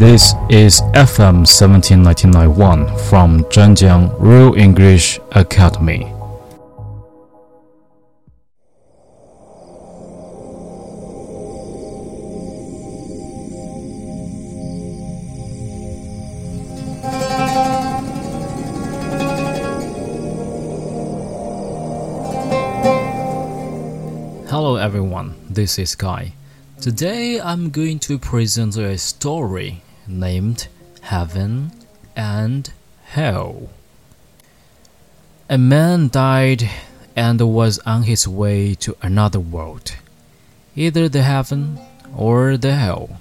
This is FM 17991 from Zhenjiang Real English Academy. Hello everyone, this is Guy. Today I'm going to present a story named Heaven and Hell. A man died and was on his way to another world, either the heaven or the hell.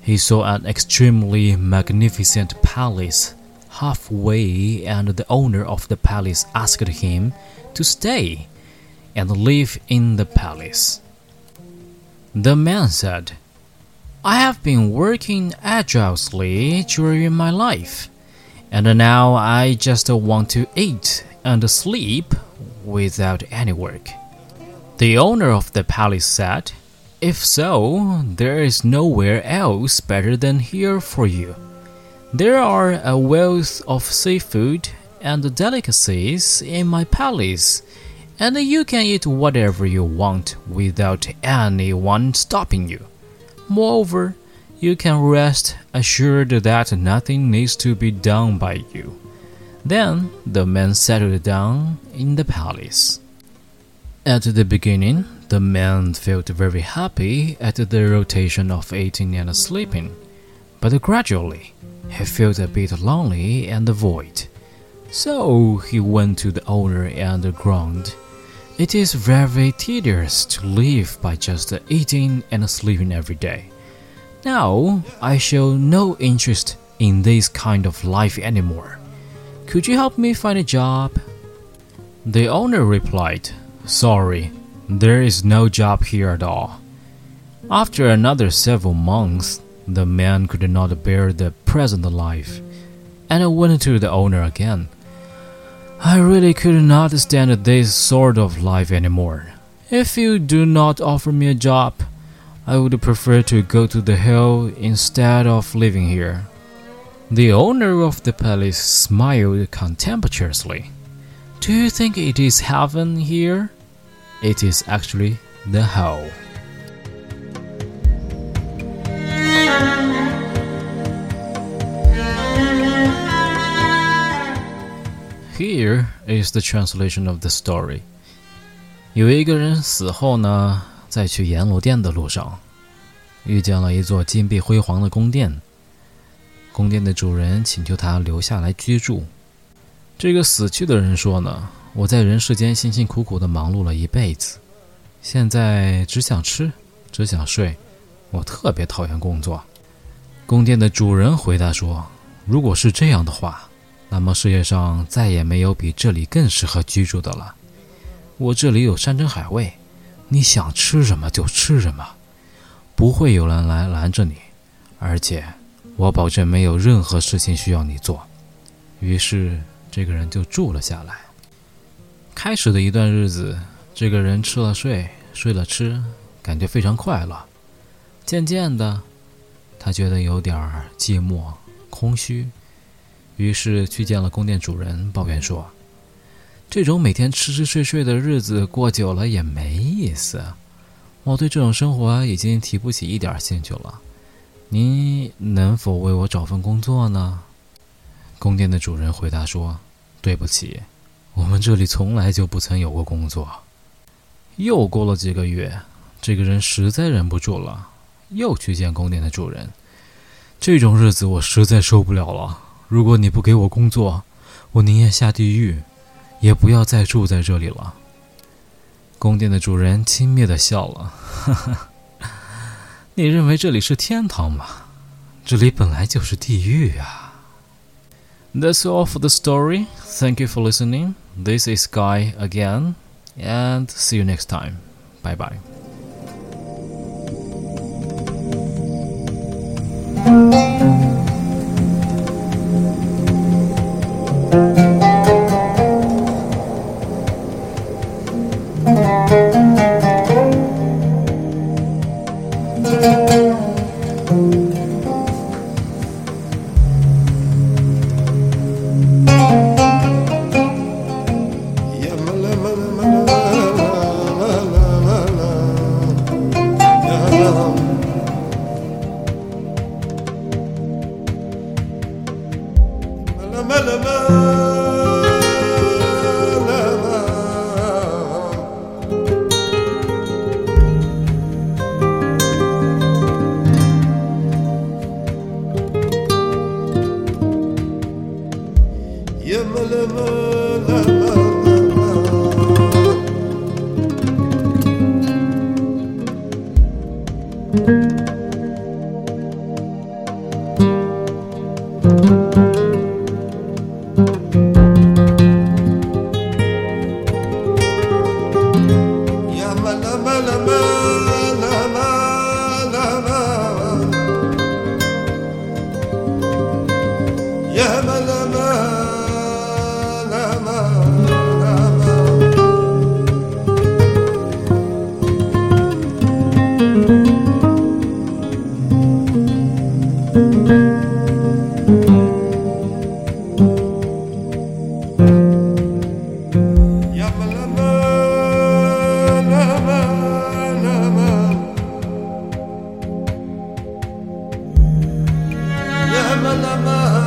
He saw an extremely magnificent palace halfway, and the owner of the palace asked him to stay and live in the palace. The man said, I have been working agilisely during my life, and now I just want to eat and sleep without any work. The owner of the palace said, If so, there is nowhere else better than here for you. There are a wealth of seafood and delicacies in my palace and you can eat whatever you want without anyone stopping you. Moreover, you can rest assured that nothing needs to be done by you. Then the man settled down in the palace. At the beginning, the man felt very happy at the rotation of eating and sleeping, but gradually he felt a bit lonely and void. So he went to the owner and groaned. It is very tedious to live by just eating and sleeping every day. Now I show no interest in this kind of life anymore. Could you help me find a job? The owner replied, Sorry, there is no job here at all. After another several months, the man could not bear the present life and went to the owner again. I really could not stand this sort of life anymore. If you do not offer me a job, I would prefer to go to the hill instead of living here. The owner of the palace smiled contemptuously. Do you think it is heaven here? It is actually the hell. Here is the translation of the story. 有一个人死后呢，在去阎罗殿的路上，遇见了一座金碧辉煌的宫殿。宫殿的主人请求他留下来居住。这个死去的人说呢：“我在人世间辛辛苦苦的忙碌了一辈子，现在只想吃，只想睡，我特别讨厌工作。”宫殿的主人回答说：“如果是这样的话。”那么世界上再也没有比这里更适合居住的了。我这里有山珍海味，你想吃什么就吃什么，不会有人来拦着你，而且我保证没有任何事情需要你做。于是这个人就住了下来。开始的一段日子，这个人吃了睡，睡了吃，感觉非常快乐。渐渐的，他觉得有点寂寞、空虚。于是去见了宫殿主人，抱怨说：“这种每天吃吃睡睡的日子过久了也没意思，我对这种生活已经提不起一点兴趣了。您能否为我找份工作呢？”宫殿的主人回答说：“对不起，我们这里从来就不曾有过工作。”又过了几个月，这个人实在忍不住了，又去见宫殿的主人：“这种日子我实在受不了了。”如果你不给我工作，我宁愿下地狱，也不要再住在这里了。宫殿的主人轻蔑地笑了：“哈哈，你认为这里是天堂吗？这里本来就是地狱啊。” That's all for the story. Thank you for listening. This is Guy again, and see you next time. Bye bye. Lama